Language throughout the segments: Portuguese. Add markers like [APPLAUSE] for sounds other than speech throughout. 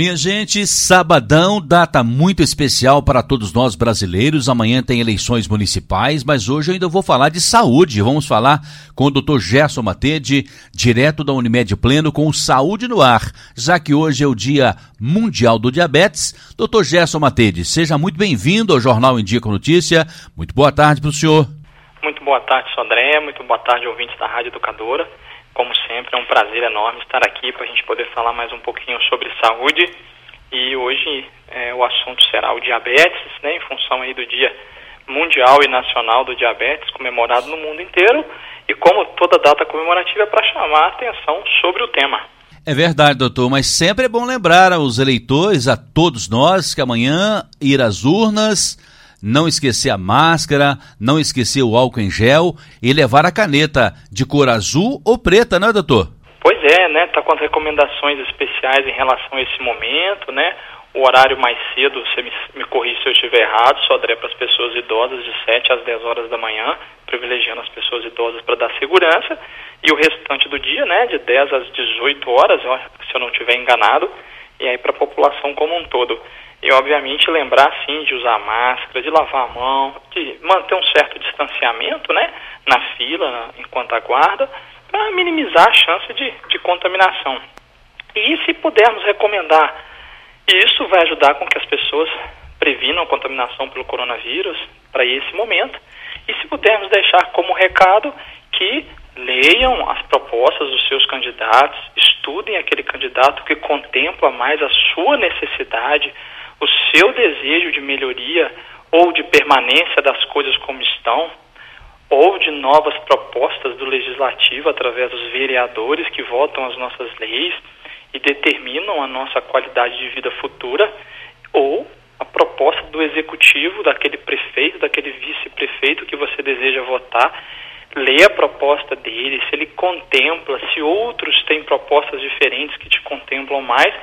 Minha gente, sabadão, data muito especial para todos nós brasileiros. Amanhã tem eleições municipais, mas hoje eu ainda vou falar de saúde. Vamos falar com o Dr. Gerson Matede, direto da Unimed Pleno, com Saúde no Ar, já que hoje é o Dia Mundial do Diabetes. Dr. Gerson Matede, seja muito bem-vindo ao Jornal em Dia com Notícia. Muito boa tarde para o senhor. Muito boa tarde, Sandré. Muito boa tarde, ouvintes da Rádio Educadora. Como sempre, é um prazer enorme estar aqui para a gente poder falar mais um pouquinho sobre saúde. E hoje é, o assunto será o diabetes, né, em função aí do Dia Mundial e Nacional do Diabetes, comemorado no mundo inteiro. E como toda data comemorativa é para chamar a atenção sobre o tema. É verdade, doutor, mas sempre é bom lembrar aos eleitores, a todos nós, que amanhã ir às urnas não esquecer a máscara, não esquecer o álcool em gel e levar a caneta de cor azul ou preta, não é, doutor? Pois é, né? Tá com as recomendações especiais em relação a esse momento, né? O horário mais cedo, você me, me corrige se eu estiver errado, só daria para as pessoas idosas de 7 às 10 horas da manhã, privilegiando as pessoas idosas para dar segurança, e o restante do dia, né, de 10 às 18 horas, se eu não estiver enganado, e aí para a população como um todo. E, obviamente, lembrar, sim, de usar máscara, de lavar a mão, de manter um certo distanciamento, né, na fila, enquanto aguarda, para minimizar a chance de, de contaminação. E se pudermos recomendar, isso vai ajudar com que as pessoas previnam a contaminação pelo coronavírus para esse momento. E se pudermos deixar como recado que leiam as propostas dos seus candidatos, estudem aquele candidato que contempla mais a sua necessidade, o seu desejo de melhoria ou de permanência das coisas como estão, ou de novas propostas do legislativo através dos vereadores que votam as nossas leis e determinam a nossa qualidade de vida futura, ou a proposta do executivo, daquele prefeito, daquele vice-prefeito que você deseja votar, lê a proposta dele, se ele contempla, se outros têm propostas diferentes que te contemplam mais,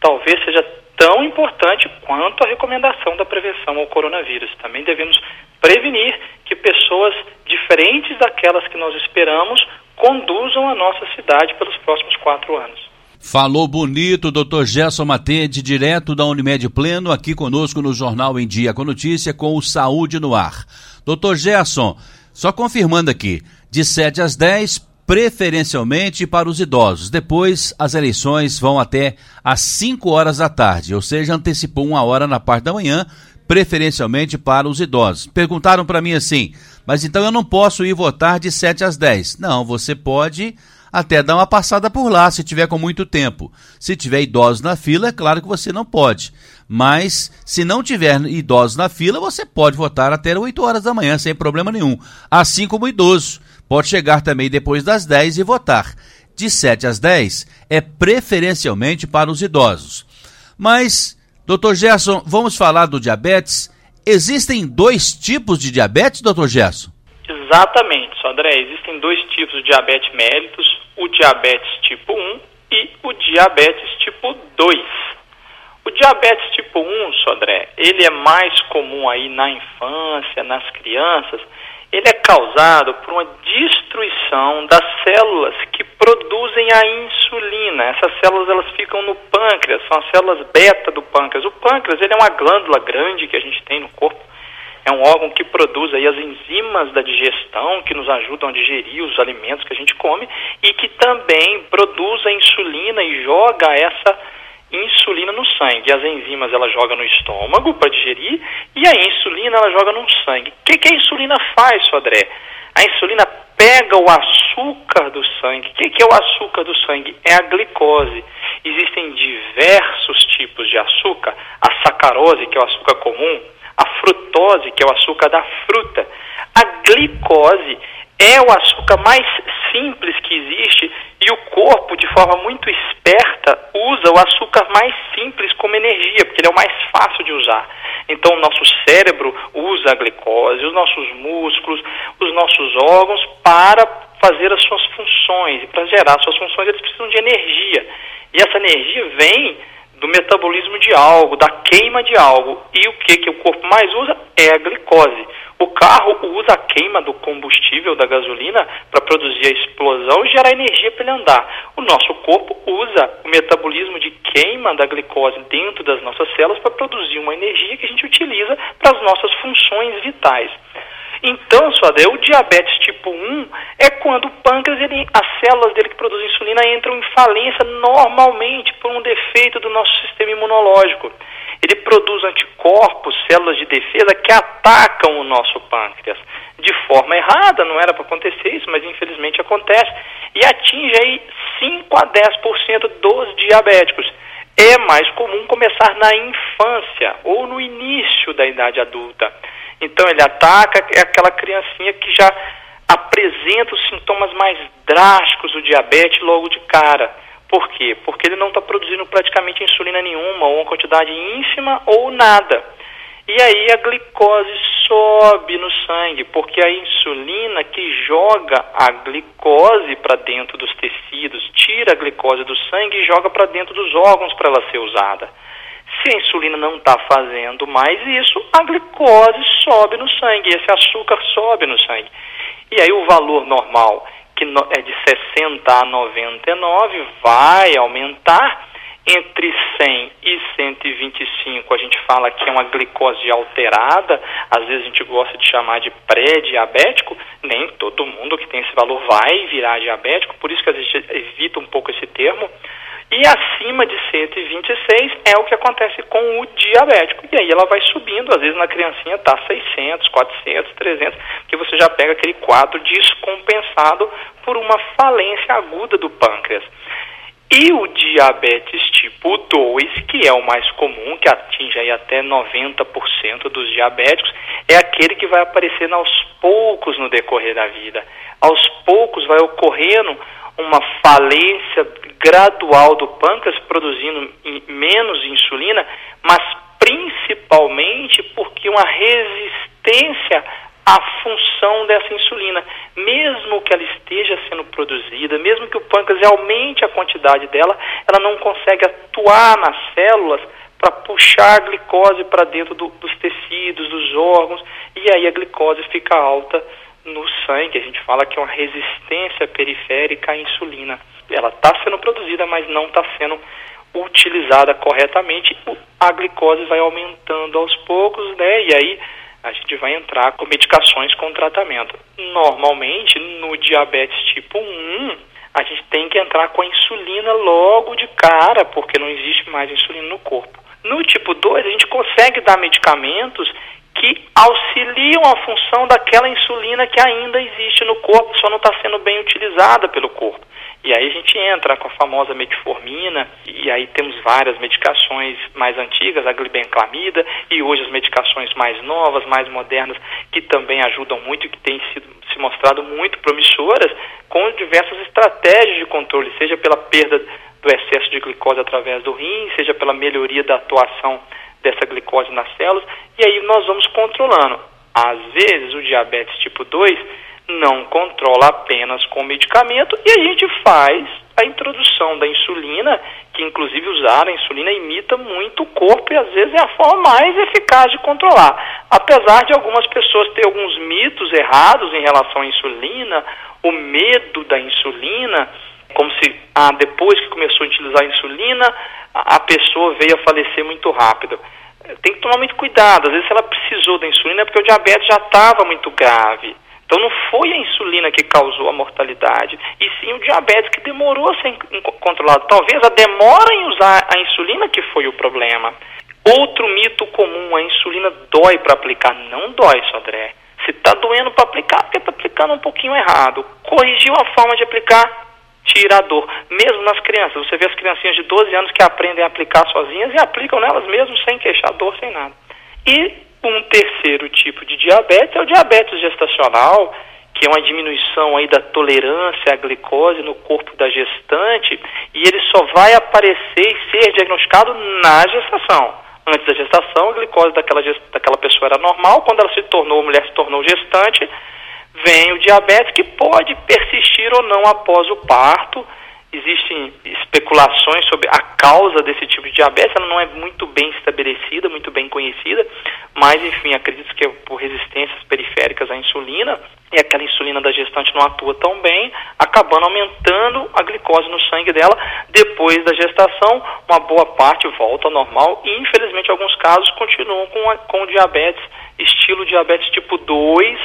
talvez seja tão importante quanto a recomendação da prevenção ao coronavírus. Também devemos prevenir que pessoas diferentes daquelas que nós esperamos conduzam a nossa cidade pelos próximos quatro anos. Falou bonito, doutor Gerson Matede, direto da Unimed Pleno, aqui conosco no Jornal em Dia com Notícia, com o Saúde no Ar. Doutor Gerson, só confirmando aqui, de 7 às 10, preferencialmente para os idosos. Depois, as eleições vão até às 5 horas da tarde, ou seja, antecipou uma hora na parte da manhã, preferencialmente para os idosos. Perguntaram para mim assim, mas então eu não posso ir votar de 7 às 10. Não, você pode até dar uma passada por lá, se tiver com muito tempo. Se tiver idosos na fila, é claro que você não pode. Mas se não tiver idosos na fila, você pode votar até 8 horas da manhã, sem problema nenhum. Assim como idoso pode chegar também depois das 10 e votar. De 7 às 10 é preferencialmente para os idosos. Mas, doutor Gerson, vamos falar do diabetes. Existem dois tipos de diabetes, doutor Gerson? Exatamente, André. Existem dois tipos de diabetes mellitus, o diabetes tipo 1 e o diabetes tipo 2. O diabetes tipo 1, Sodré, ele é mais comum aí na infância, nas crianças, ele é causado por uma destruição das células que produzem a insulina. Essas células elas ficam no pâncreas, são as células beta do pâncreas. O pâncreas ele é uma glândula grande que a gente tem no corpo. É um órgão que produz aí as enzimas da digestão que nos ajudam a digerir os alimentos que a gente come e que também produz a insulina e joga essa insulina no sangue. As enzimas ela joga no estômago para digerir e a insulina ela joga no sangue. O que, que a insulina faz, Sodré? A insulina pega o açúcar do sangue. O que, que é o açúcar do sangue? É a glicose. Existem diversos tipos de açúcar. A sacarose, que é o açúcar comum, a frutose, que é o açúcar da fruta. A glicose é o açúcar mais simples que existe e o corpo, de forma muito esperta, usa o açúcar mais simples como energia, porque ele é o mais fácil de usar. Então, o nosso cérebro usa a glicose, os nossos músculos, os nossos órgãos para fazer as suas funções. E para gerar suas funções, eles precisam de energia. E essa energia vem do metabolismo de algo, da queima de algo. E o que, que o corpo mais usa? É a glicose. O carro usa a queima do combustível da gasolina para produzir a explosão e gerar energia para ele andar. O nosso corpo usa o metabolismo de queima da glicose dentro das nossas células para produzir uma energia que a gente utiliza para as nossas funções vitais. Então, Suadé, o diabetes tipo 1 é quando o pâncreas, ele, as células dele que produzem insulina entram em falência normalmente por um defeito do nosso sistema imunológico. Ele produz anticorpos, células de defesa que atacam o nosso pâncreas de forma errada, não era para acontecer isso, mas infelizmente acontece, e atinge aí 5 a 10% dos diabéticos. É mais comum começar na infância ou no início da idade adulta. Então ele ataca é aquela criancinha que já apresenta os sintomas mais drásticos do diabetes logo de cara. Por quê? Porque ele não está produzindo praticamente insulina nenhuma, ou uma quantidade ínfima ou nada. E aí a glicose sobe no sangue, porque a insulina que joga a glicose para dentro dos tecidos, tira a glicose do sangue e joga para dentro dos órgãos para ela ser usada. Se a insulina não está fazendo mais isso, a glicose sobe no sangue, esse açúcar sobe no sangue. E aí o valor normal, que é de 60 a 99, vai aumentar. Entre 100 e 125, a gente fala que é uma glicose alterada, às vezes a gente gosta de chamar de pré-diabético, nem todo mundo que tem esse valor vai virar diabético, por isso que a gente evita um pouco esse termo. E acima de 126 é o que acontece com o diabético. E aí ela vai subindo, às vezes na criancinha está 600, 400, 300, que você já pega aquele quadro descompensado por uma falência aguda do pâncreas. E o diabetes tipo 2, que é o mais comum, que atinge aí até 90% dos diabéticos, é aquele que vai aparecendo aos poucos no decorrer da vida. Aos poucos vai ocorrendo uma falência gradual do pâncreas, produzindo menos insulina, mas principalmente porque uma resistência à função dessa insulina. Mesmo que ela esteja sendo produzida, mesmo que o pâncreas aumente a quantidade dela, ela não consegue atuar nas células para puxar a glicose para dentro do, dos tecidos, dos órgãos, e aí a glicose fica alta no sangue. A gente fala que é uma resistência periférica à insulina. Ela está sendo produzida, mas não está sendo utilizada corretamente. A glicose vai aumentando aos poucos, né? E aí a gente vai entrar com medicações com tratamento. Normalmente, no diabetes tipo 1, a gente tem que entrar com a insulina logo de cara, porque não existe mais insulina no corpo. No tipo 2, a gente consegue dar medicamentos que auxiliam a função daquela insulina que ainda existe no corpo, só não está sendo bem utilizada pelo corpo. E aí a gente entra com a famosa metformina, e aí temos várias medicações mais antigas, a glibenclamida, e hoje as medicações mais novas, mais modernas, que também ajudam muito e que têm sido, se mostrado muito promissoras, com diversas estratégias de controle, seja pela perda do excesso de glicose através do rim, seja pela melhoria da atuação dessa glicose nas células, e aí nós vamos controlando. Às vezes, o diabetes tipo 2 não controla apenas com medicamento e a gente faz a introdução da insulina, que inclusive usar a insulina imita muito o corpo e às vezes é a forma mais eficaz de controlar. Apesar de algumas pessoas ter alguns mitos errados em relação à insulina, o medo da insulina, como se ah, depois que começou a utilizar a insulina, a pessoa veio a falecer muito rápido. Tem que tomar muito cuidado. Às vezes, ela precisou da insulina, é porque o diabetes já estava muito grave. Então, não foi a insulina que causou a mortalidade, e sim o diabetes que demorou a ser controlado. Talvez a demora em usar a insulina que foi o problema. Outro mito comum: a insulina dói para aplicar. Não dói, Sodré. Se está doendo para aplicar, porque está aplicando um pouquinho errado. Corrigiu a forma de aplicar, tira a dor. Mesmo nas crianças, você vê as criancinhas de 12 anos que aprendem a aplicar sozinhas e aplicam nelas mesmo sem queixar dor, sem nada. E um terceiro tipo de diabetes é o diabetes gestacional, que é uma diminuição aí da tolerância à glicose no corpo da gestante, e ele só vai aparecer e ser diagnosticado na gestação. Antes da gestação, a glicose daquela, daquela pessoa era normal, quando ela se tornou, mulher se tornou gestante, vem o diabetes que pode persistir ou não após o parto existem especulações sobre a causa desse tipo de diabetes, ela não é muito bem estabelecida, muito bem conhecida, mas enfim, acredito que é por resistências periféricas à insulina, e aquela insulina da gestante não atua tão bem, acabando aumentando a glicose no sangue dela. Depois da gestação, uma boa parte volta ao normal e, infelizmente, alguns casos continuam com, a, com diabetes, estilo diabetes tipo 2,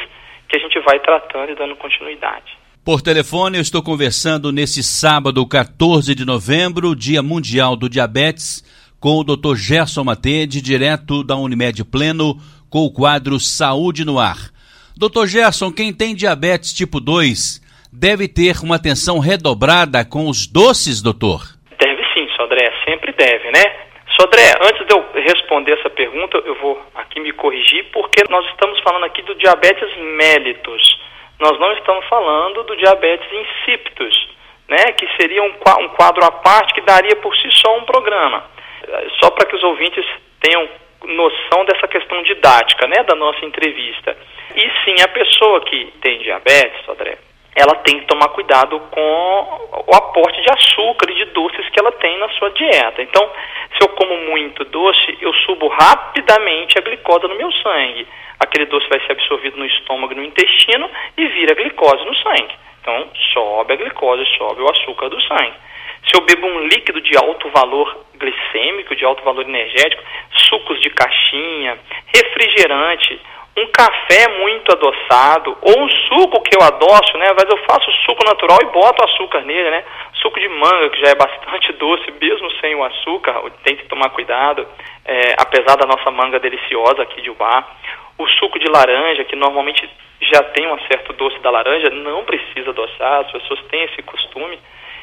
que a gente vai tratando e dando continuidade. Por telefone, eu estou conversando nesse sábado, 14 de novembro, Dia Mundial do Diabetes, com o Dr. Gerson Matede, direto da Unimed Pleno, com o quadro Saúde no Ar. Dr. Gerson, quem tem diabetes tipo 2 deve ter uma atenção redobrada com os doces, doutor? Deve sim, Sodré, sempre deve, né? Sodré, antes de eu responder essa pergunta, eu vou aqui me corrigir, porque nós estamos falando aqui do diabetes mellitus nós não estamos falando do diabetes insípidos, né, que seria um, um quadro à parte que daria por si só um programa. Só para que os ouvintes tenham noção dessa questão didática né, da nossa entrevista. E sim, a pessoa que tem diabetes, André, ela tem que tomar cuidado com o aporte de açúcar e de doces que ela tem na sua dieta. Então, se eu como muito doce, eu subo rapidamente a glicose no meu sangue. Aquele doce vai ser absorvido no estômago e no intestino e vira glicose no sangue. Então, sobe a glicose, sobe o açúcar do sangue. Se eu bebo um líquido de alto valor glicêmico, de alto valor energético, sucos de caixinha, refrigerante, um café muito adoçado ou um suco que eu adoço, né? Mas eu faço suco natural e boto açúcar nele, né? Suco de manga, que já é bastante [LAUGHS] doce, mesmo sem o açúcar, tem que tomar cuidado, é, apesar da nossa manga deliciosa aqui de Ubá. O suco de laranja, que normalmente já tem um certo doce da laranja, não precisa adoçar, as pessoas têm esse costume.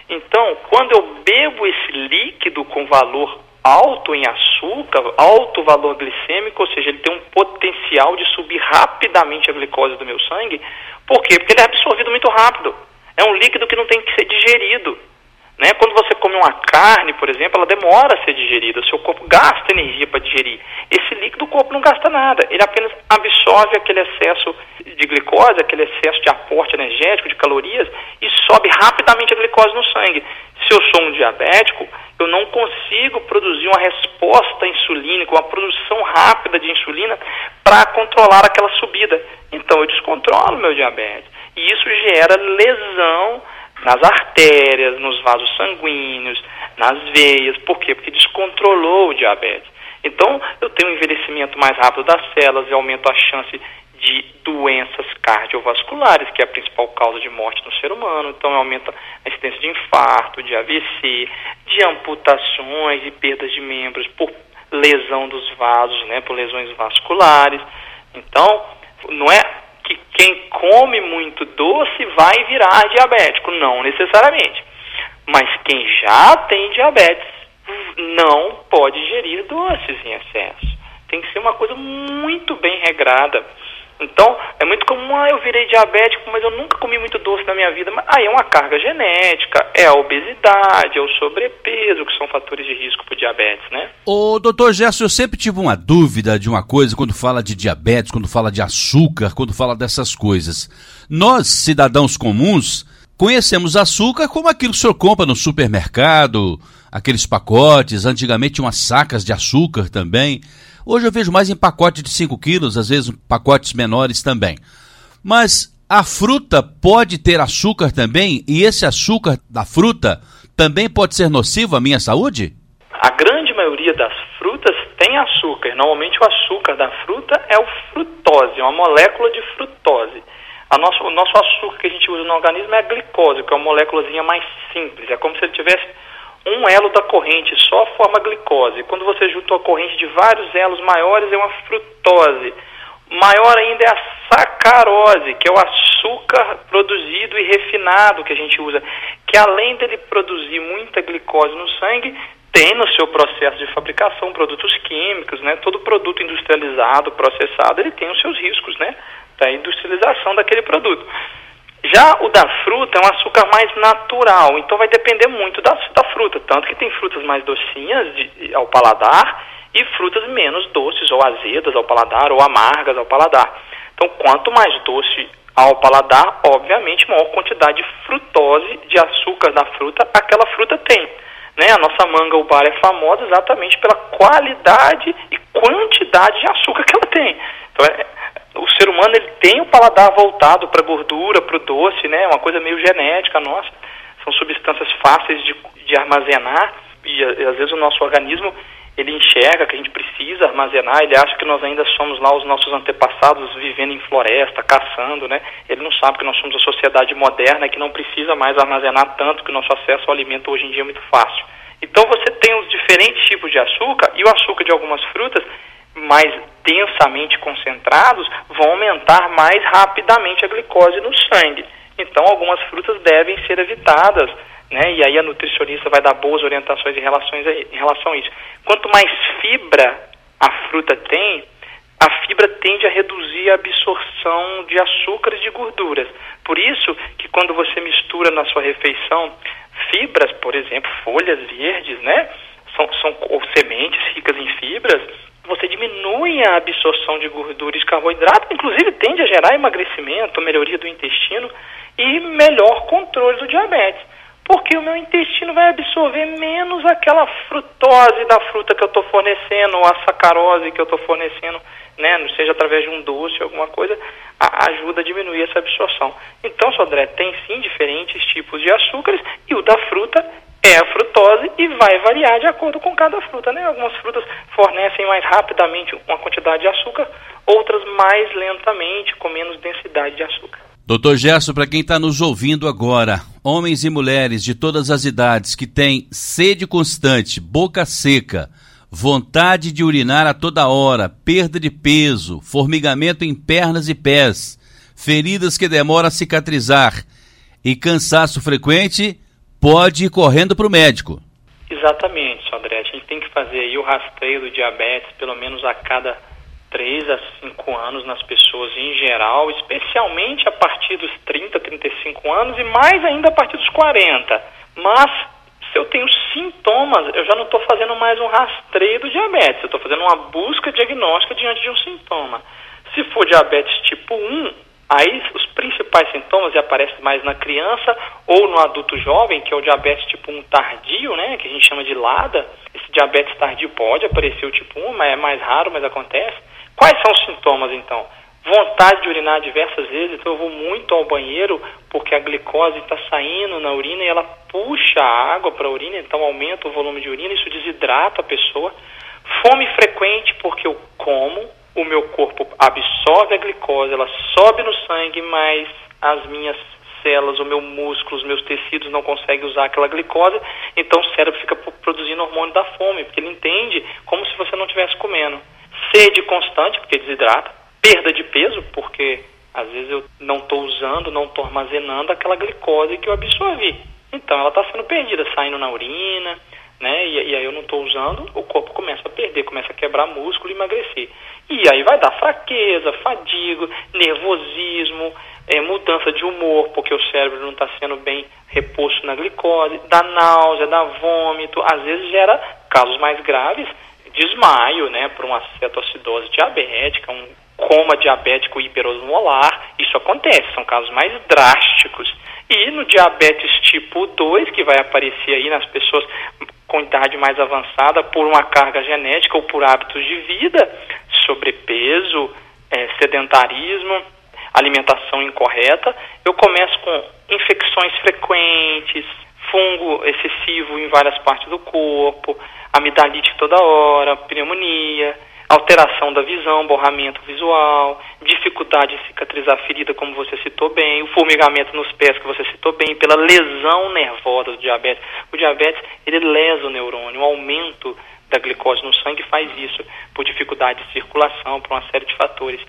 Então, quando eu bebo esse líquido com valor alto em açúcar, alto valor glicêmico, ou seja, ele tem um potencial de subir rapidamente a glicose do meu sangue. Por quê? Porque ele é absorvido muito rápido. É um líquido que não tem que ser digerido. Né? Quando você come uma carne, por exemplo, ela demora a ser digerida, o seu corpo gasta energia para digerir. Esse líquido o corpo não gasta nada, ele apenas absorve aquele excesso de glicose, aquele excesso de aporte energético, de calorias, e sobe rapidamente a glicose no sangue. Se eu sou um diabético, eu não consigo produzir uma resposta insulínica, uma produção rápida de insulina para controlar aquela subida. Então eu descontrolo meu diabetes. E isso gera lesão nas artérias, nos vasos sanguíneos, nas veias. Por quê? Porque descontrolou o diabetes. Então, eu tenho um envelhecimento mais rápido das células e aumento a chance de doenças cardiovasculares, que é a principal causa de morte no ser humano. Então, aumenta a incidência de infarto, de AVC, de amputações e perdas de membros por lesão dos vasos, né, por lesões vasculares. Então, não é que quem come muito doce vai virar diabético, não necessariamente. Mas quem já tem diabetes não pode gerir doces em excesso. Tem que ser uma coisa muito bem regrada. Então, é muito comum, ah, eu virei diabético, mas eu nunca comi muito doce na minha vida. Mas aí é uma carga genética, é a obesidade, é o sobrepeso, que são fatores de risco para diabetes, né? Ô, doutor Gerson, eu sempre tive uma dúvida de uma coisa quando fala de diabetes, quando fala de açúcar, quando fala dessas coisas. Nós, cidadãos comuns, conhecemos açúcar como aquilo que o senhor compra no supermercado, aqueles pacotes, antigamente umas sacas de açúcar também. Hoje eu vejo mais em pacote de 5 quilos, às vezes pacotes menores também. Mas a fruta pode ter açúcar também? E esse açúcar da fruta também pode ser nocivo à minha saúde? A grande maioria das frutas tem açúcar. Normalmente o açúcar da fruta é o frutose, uma molécula de frutose. Nosso, o nosso açúcar que a gente usa no organismo é a glicose, que é uma moléculazinha mais simples. É como se ele tivesse um elo da corrente só forma glicose. Quando você junta uma corrente de vários elos maiores, é uma frutose. Maior ainda é a sacarose, que é o açúcar produzido e refinado que a gente usa, que além dele produzir muita glicose no sangue, tem no seu processo de fabricação produtos químicos, né? Todo produto industrializado, processado, ele tem os seus riscos, né? Da industrialização daquele produto. Já o da fruta é um açúcar mais natural, então vai depender muito da, da fruta. Tanto que tem frutas mais docinhas de, ao paladar e frutas menos doces ou azedas ao paladar ou amargas ao paladar. Então, quanto mais doce ao paladar, obviamente, maior quantidade de frutose, de açúcar da fruta, aquela fruta tem. Né? A nossa manga ubar é famosa exatamente pela qualidade e quantidade de açúcar que ela tem. Então, é, o ser humano ele tem o paladar voltado para gordura, para o doce, né? uma coisa meio genética nossa. São substâncias fáceis de, de armazenar e, e às vezes o nosso organismo ele enxerga que a gente precisa armazenar, ele acha que nós ainda somos lá os nossos antepassados vivendo em floresta, caçando, né? Ele não sabe que nós somos a sociedade moderna que não precisa mais armazenar tanto, que o nosso acesso ao alimento hoje em dia é muito fácil. Então você tem os diferentes tipos de açúcar e o açúcar de algumas frutas mais densamente concentrados vão aumentar mais rapidamente a glicose no sangue. Então algumas frutas devem ser evitadas né? E aí a nutricionista vai dar boas orientações em, relações a, em relação a isso. Quanto mais fibra a fruta tem, a fibra tende a reduzir a absorção de açúcares e de gorduras. Por isso que quando você mistura na sua refeição fibras, por exemplo, folhas verdes, né? São, são ou sementes ricas em fibras, você diminui a absorção de gordura e carboidrato, inclusive tende a gerar emagrecimento, melhoria do intestino e melhor controle do diabetes porque o meu intestino vai absorver menos aquela frutose da fruta que eu estou fornecendo, ou a sacarose que eu estou fornecendo, né, seja através de um doce, alguma coisa, a, ajuda a diminuir essa absorção. Então, Sodré, tem sim diferentes tipos de açúcares, e o da fruta é a frutose e vai variar de acordo com cada fruta. Né? Algumas frutas fornecem mais rapidamente uma quantidade de açúcar, outras mais lentamente, com menos densidade de açúcar. Doutor Gerson, para quem está nos ouvindo agora, homens e mulheres de todas as idades que têm sede constante, boca seca, vontade de urinar a toda hora, perda de peso, formigamento em pernas e pés, feridas que demoram a cicatrizar e cansaço frequente, pode ir correndo para o médico. Exatamente, André. A gente tem que fazer o rastreio do diabetes pelo menos a cada 3 a 5 anos nas pessoas em geral, especialmente a partir dos 30, 35 anos e mais ainda a partir dos 40. Mas se eu tenho sintomas, eu já não estou fazendo mais um rastreio do diabetes, eu estou fazendo uma busca diagnóstica diante de um sintoma. Se for diabetes tipo 1, aí os principais sintomas aparecem mais na criança ou no adulto jovem, que é o diabetes tipo 1 tardio, né, que a gente chama de LADA. Esse diabetes tardio pode aparecer o tipo 1, mas é mais raro, mas acontece. Quais são os sintomas então? Vontade de urinar diversas vezes, então eu vou muito ao banheiro porque a glicose está saindo na urina e ela puxa a água para a urina, então aumenta o volume de urina, isso desidrata a pessoa. Fome frequente porque eu como, o meu corpo absorve a glicose, ela sobe no sangue, mas as minhas células, o meu músculo, os meus tecidos não conseguem usar aquela glicose, então o cérebro fica produzindo hormônio da fome, porque ele entende como se você não estivesse comendo sede constante, porque desidrata, perda de peso, porque às vezes eu não estou usando, não estou armazenando aquela glicose que eu absorvi. Então ela está sendo perdida, saindo na urina, né? E, e aí eu não estou usando, o corpo começa a perder, começa a quebrar músculo e emagrecer. E aí vai dar fraqueza, fadiga, nervosismo, é, mudança de humor, porque o cérebro não está sendo bem reposto na glicose, dá náusea, dá vômito, às vezes gera casos mais graves, desmaio, né, por uma cetoacidose diabética, um coma diabético hiperosmolar, isso acontece, são casos mais drásticos. E no diabetes tipo 2, que vai aparecer aí nas pessoas com idade mais avançada por uma carga genética ou por hábitos de vida, sobrepeso, é, sedentarismo, alimentação incorreta, eu começo com infecções frequentes, fungo excessivo em várias partes do corpo, amidalite toda hora, pneumonia, alteração da visão, borramento visual, dificuldade em cicatrizar a ferida, como você citou bem, o formigamento nos pés, que você citou bem, pela lesão nervosa do diabetes. O diabetes, ele lesa o neurônio, o aumento da glicose no sangue faz isso, por dificuldade de circulação, por uma série de fatores.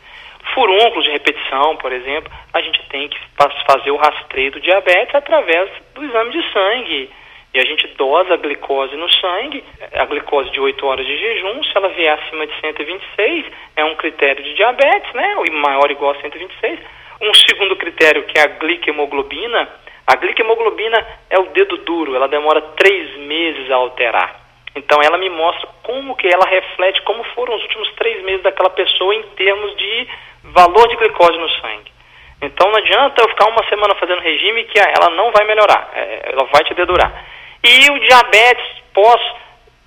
Furúnculos de repetição, por exemplo, a gente tem que fazer o rastreio do diabetes através do exame de sangue, e a gente dosa a glicose no sangue, a glicose de 8 horas de jejum, se ela vier acima de 126, é um critério de diabetes, né? O maior ou igual a 126. Um segundo critério, que é a glicemoglobina, a glicemoglobina é o dedo duro, ela demora três meses a alterar. Então ela me mostra como que ela reflete como foram os últimos três meses daquela pessoa em termos de valor de glicose no sangue. Então não adianta eu ficar uma semana fazendo regime que ela não vai melhorar, é, ela vai te dedurar. E o diabetes pós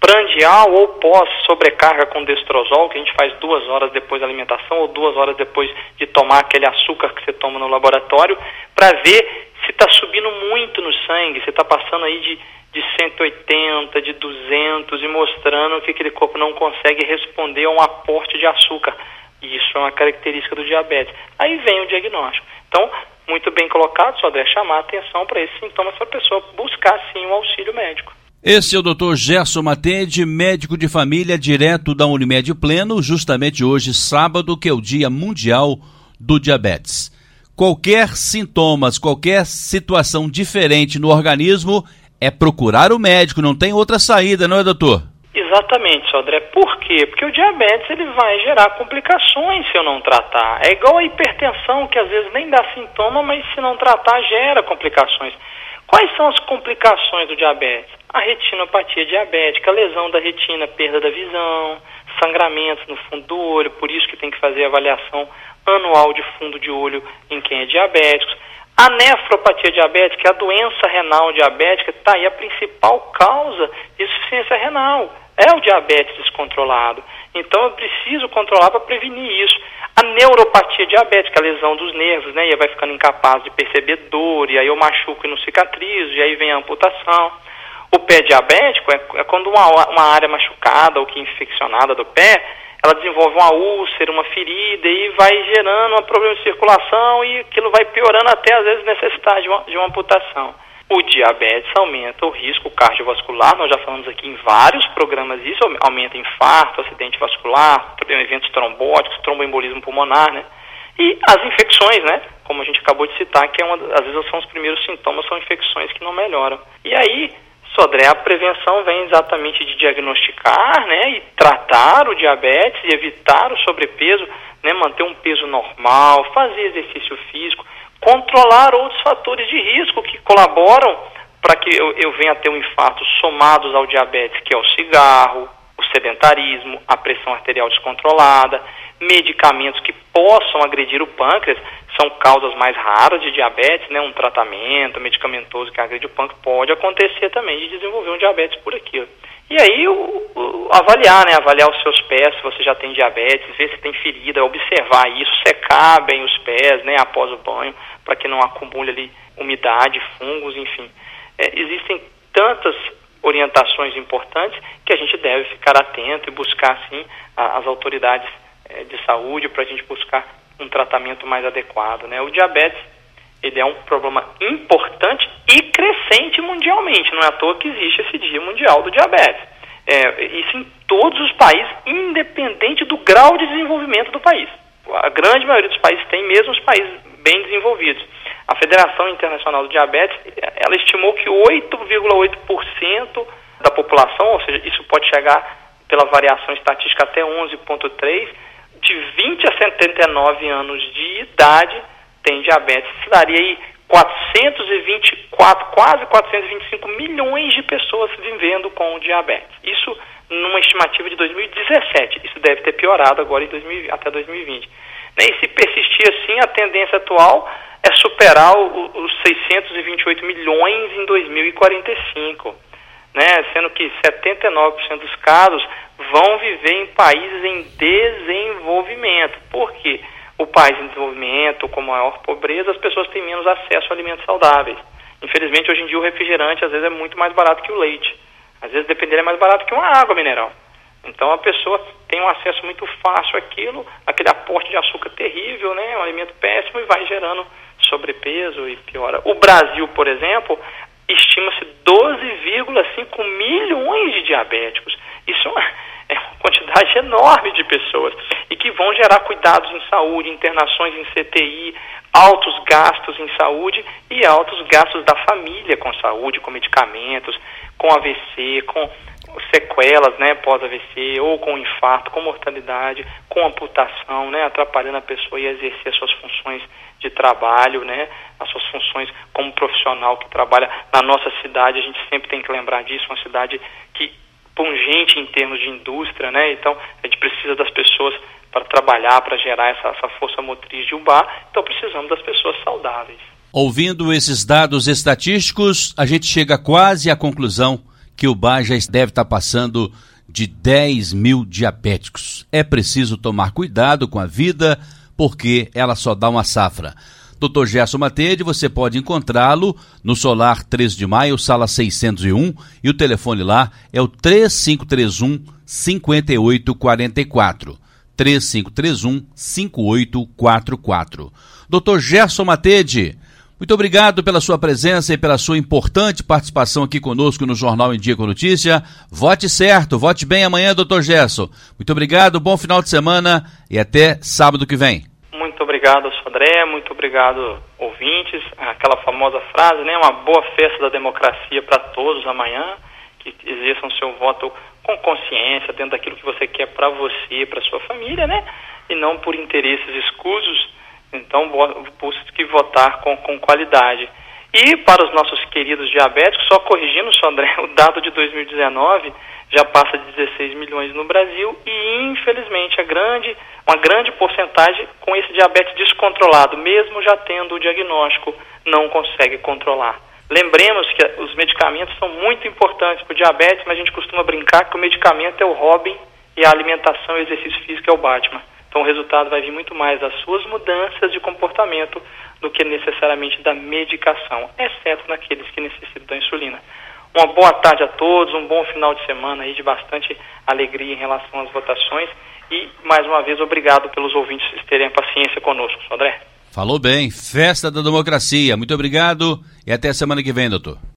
prandial ou pós sobrecarga com destrozol, que a gente faz duas horas depois da alimentação ou duas horas depois de tomar aquele açúcar que você toma no laboratório, para ver se está subindo muito no sangue, se está passando aí de, de 180, de 200 e mostrando que aquele corpo não consegue responder a um aporte de açúcar. E isso é uma característica do diabetes. Aí vem o diagnóstico. Então, muito bem colocado, só deve chamar a atenção para esses sintomas para a pessoa buscar sim o auxílio médico. Esse é o Dr. Gerson Matende, médico de família direto da Unimed Pleno, justamente hoje, sábado, que é o Dia Mundial do Diabetes. Qualquer sintomas, qualquer situação diferente no organismo é procurar o médico, não tem outra saída, não é, doutor? Exatamente, Sodré. Por quê? Porque o diabetes ele vai gerar complicações se eu não tratar. É igual a hipertensão, que às vezes nem dá sintoma, mas se não tratar gera complicações. Quais são as complicações do diabetes? A retinopatia diabética, lesão da retina, perda da visão, sangramentos no fundo do olho, por isso que tem que fazer avaliação anual de fundo de olho em quem é diabético. A nefropatia diabética, a doença renal diabética, está aí a principal causa de insuficiência renal. É o diabetes descontrolado. Então eu preciso controlar para prevenir isso. A neuropatia diabética, a lesão dos nervos, né? E aí vai ficando incapaz de perceber dor, e aí eu machuco e não cicatrizo, e aí vem a amputação. O pé diabético é, é quando uma, uma área machucada ou que infeccionada do pé, ela desenvolve uma úlcera, uma ferida e vai gerando um problema de circulação e aquilo vai piorando até às vezes necessitar de uma, de uma amputação. O diabetes aumenta o risco cardiovascular, nós já falamos aqui em vários programas isso, aumenta infarto, acidente vascular, eventos trombóticos, tromboembolismo pulmonar, né? E as infecções, né? Como a gente acabou de citar, que é uma, às vezes são os primeiros sintomas, são infecções que não melhoram. E aí, Sodré, a prevenção vem exatamente de diagnosticar, né, e tratar o diabetes e evitar o sobrepeso, né, manter um peso normal, fazer exercício físico, controlar outros fatores de risco que colaboram para que eu, eu venha a ter um infarto somados ao diabetes, que é o cigarro, o sedentarismo, a pressão arterial descontrolada, medicamentos que possam agredir o pâncreas, são causas mais raras de diabetes, né? Um tratamento medicamentoso que agride o pâncreas pode acontecer também de desenvolver um diabetes por aquilo. E aí o, o, avaliar, né? Avaliar os seus pés, se você já tem diabetes, ver se tem ferida, observar isso, secar bem os pés, né? Após o banho, para que não acumule ali umidade, fungos, enfim. É, existem tantas orientações importantes que a gente deve ficar atento e buscar, sim, a, as autoridades é, de saúde para a gente buscar um tratamento mais adequado, né? O diabetes ele é um problema importante e crescente mundialmente. Não é à toa que existe esse Dia Mundial do Diabetes. É, isso em todos os países, independente do grau de desenvolvimento do país. A grande maioria dos países tem, mesmo os países bem desenvolvidos. A Federação Internacional do Diabetes, ela estimou que 8,8% da população, ou seja, isso pode chegar pela variação estatística até 11,3%, de 20 a 79 anos de idade tem diabetes. Isso daria aí 424, quase 425 milhões de pessoas vivendo com diabetes. Isso numa estimativa de 2017. Isso deve ter piorado agora em 2000, até 2020. Né, e se persistir assim, a tendência atual é superar o, os 628 milhões em 2045. Né, sendo que 79% dos casos vão viver em países em desenvolvimento. Por quê? O país em desenvolvimento, com maior pobreza, as pessoas têm menos acesso a alimentos saudáveis. Infelizmente, hoje em dia, o refrigerante às vezes é muito mais barato que o leite. Às vezes, depender, é mais barato que uma água mineral. Então, a pessoa tem um acesso muito fácil àquilo, aquele aporte de açúcar terrível, né, um alimento péssimo, e vai gerando sobrepeso e piora. O Brasil, por exemplo, estima-se 12,5 milhões de diabéticos. Isso é quantidade enorme de pessoas e que vão gerar cuidados em saúde, internações em CTI, altos gastos em saúde e altos gastos da família com saúde, com medicamentos, com AVC, com sequelas, né, pós-AVC, ou com infarto, com mortalidade, com amputação, né, atrapalhando a pessoa e exercer as suas funções de trabalho, né, as suas funções como profissional que trabalha na nossa cidade, a gente sempre tem que lembrar disso, uma cidade pungente em termos de indústria, né? Então a gente precisa das pessoas para trabalhar, para gerar essa, essa força motriz de UBA, então precisamos das pessoas saudáveis. Ouvindo esses dados estatísticos, a gente chega quase à conclusão que o Bar já deve estar passando de 10 mil diabéticos. É preciso tomar cuidado com a vida, porque ela só dá uma safra. Dr. Gerson Matede, você pode encontrá-lo no Solar 13 de Maio, sala 601, e o telefone lá é o 3531 5844. 3531 5844. Dr. Gerson Matede, muito obrigado pela sua presença e pela sua importante participação aqui conosco no Jornal em Dia com Notícia. Vote certo, vote bem amanhã, doutor Gerson. Muito obrigado, bom final de semana e até sábado que vem. Obrigado, Sodré, muito obrigado, ouvintes. Aquela famosa frase, né? Uma boa festa da democracia para todos amanhã, que exerçam seu voto com consciência, dentro daquilo que você quer para você para sua família, né? E não por interesses escusos então, busque votar com, com qualidade. E para os nossos queridos diabéticos, só corrigindo, André, [LAUGHS] o dado de 2019 já passa de 16 milhões no Brasil e, infelizmente, a grande, uma grande porcentagem com esse diabetes descontrolado, mesmo já tendo o diagnóstico, não consegue controlar. Lembremos que os medicamentos são muito importantes para o diabetes, mas a gente costuma brincar que o medicamento é o Robin e a alimentação e exercício físico é o Batman. Então o resultado vai vir muito mais das suas mudanças de comportamento do que necessariamente da medicação, exceto naqueles que necessitam da insulina. Uma boa tarde a todos, um bom final de semana aí de bastante alegria em relação às votações e mais uma vez obrigado pelos ouvintes terem paciência conosco, André. Falou bem, festa da democracia. Muito obrigado e até a semana que vem, doutor.